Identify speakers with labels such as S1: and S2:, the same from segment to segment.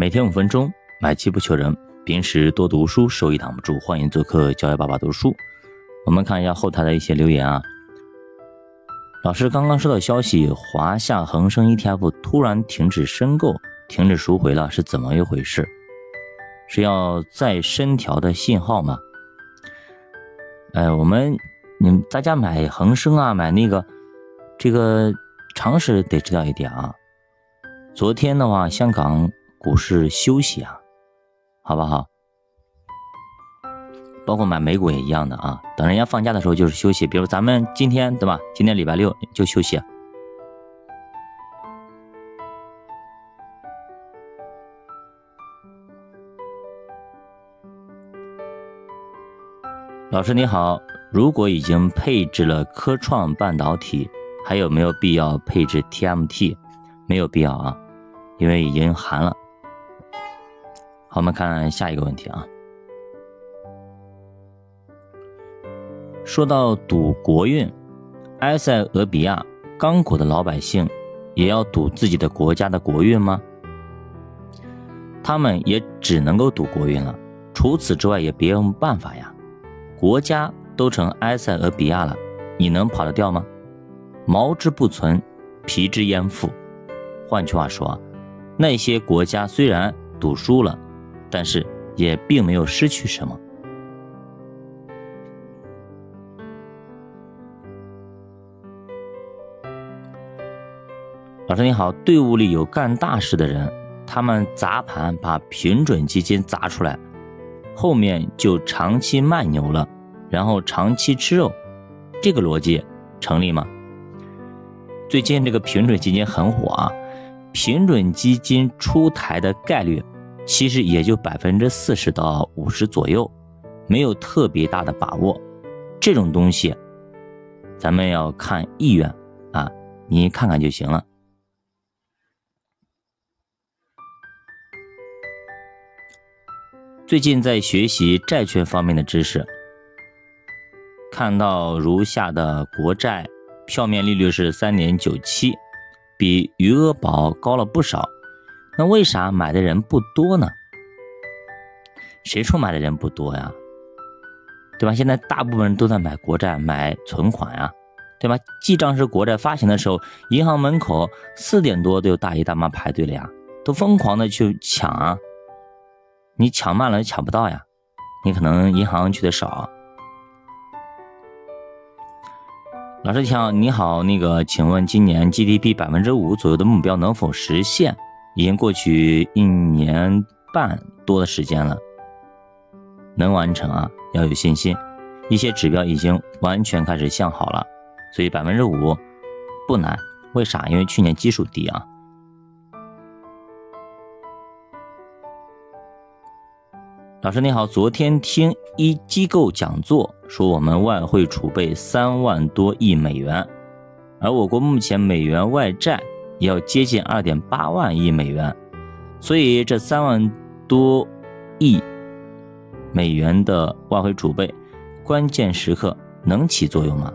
S1: 每天五分钟，买机不求人。平时多读书，收益挡不住。欢迎做客教育爸爸读书。我们看一下后台的一些留言啊。老师刚刚收到消息，华夏恒生 ETF 突然停止申购、停止赎回了，是怎么一回事？是要再深调的信号吗？哎，我们你们大家买恒生啊，买那个这个常识得知道一点啊。昨天的话，香港股市休息啊，好不好？包括买美股也一样的啊，等人家放假的时候就是休息。比如咱们今天对吧？今天礼拜六就休息。老师你好，如果已经配置了科创半导体，还有没有必要配置 TMT？没有必要啊，因为已经含了。好，我们看下一个问题啊。说到赌国运，埃塞俄比亚刚果的老百姓也要赌自己的国家的国运吗？他们也只能够赌国运了，除此之外也别无办法呀。国家都成埃塞俄比亚了，你能跑得掉吗？毛之不存，皮之焉附。换句话说，那些国家虽然赌输了，但是也并没有失去什么。老师你好，队伍里有干大事的人，他们砸盘把平准基金砸出来，后面就长期卖牛了，然后长期吃肉，这个逻辑成立吗？最近这个平准基金很火啊，平准基金出台的概率其实也就百分之四十到五十左右，没有特别大的把握。这种东西，咱们要看意愿啊，你看看就行了。最近在学习债券方面的知识，看到如下的国债票面利率是三点九七，比余额宝高了不少。那为啥买的人不多呢？谁说买的人不多呀？对吧？现在大部分人都在买国债、买存款呀，对吧？记账式国债发行的时候，银行门口四点多都有大爷大妈排队了呀，都疯狂的去抢啊。你抢慢了就抢不到呀，你可能银行去的少。老师你好，你好，那个，请问今年 GDP 百分之五左右的目标能否实现？已经过去一年半多的时间了，能完成啊，要有信心。一些指标已经完全开始向好了，所以百分之五不难。为啥？因为去年基数低啊。老师你好，昨天听一机构讲座说，我们外汇储备三万多亿美元，而我国目前美元外债要接近二点八万亿美元，所以这三万多亿美元的外汇储备，关键时刻能起作用吗？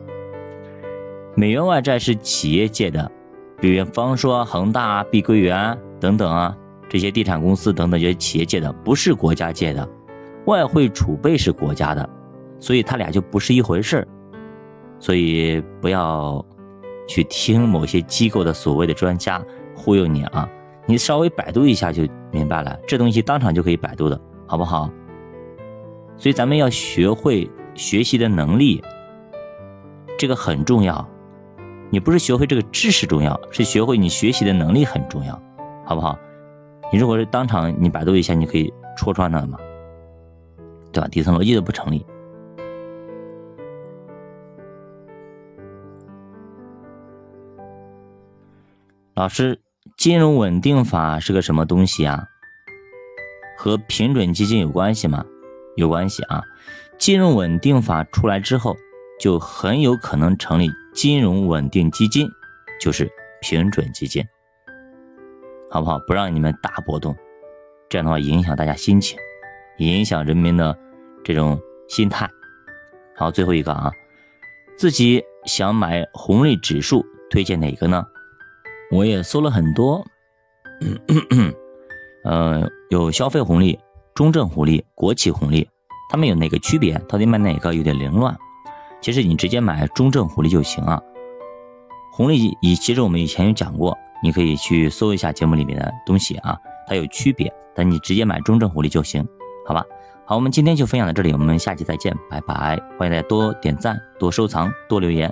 S1: 美元外债是企业借的，比方说恒大、碧桂园等等啊。这些地产公司等等这些企业借的不是国家借的，外汇储备是国家的，所以他俩就不是一回事儿。所以不要去听某些机构的所谓的专家忽悠你啊，你稍微百度一下就明白了，这东西当场就可以百度的好不好？所以咱们要学会学习的能力，这个很重要。你不是学会这个知识重要，是学会你学习的能力很重要，好不好？你如果是当场你百度一下，你可以戳穿他嘛，对吧？底层逻辑都不成立。老师，金融稳定法是个什么东西啊？和平准基金有关系吗？有关系啊！金融稳定法出来之后，就很有可能成立金融稳定基金，就是平准基金。好不好？不让你们大波动，这样的话影响大家心情，影响人民的这种心态。好，最后一个啊，自己想买红利指数，推荐哪个呢？我也搜了很多，嗯，有消费红利、中证红利、国企红利，它们有哪个区别？到底买哪个有点凌乱。其实你直接买中证红利就行啊。红利以其实我们以前有讲过，你可以去搜一下节目里面的东西啊，它有区别，但你直接买中证红利就行，好吧？好，我们今天就分享到这里，我们下期再见，拜拜！欢迎大家多点赞、多收藏、多留言。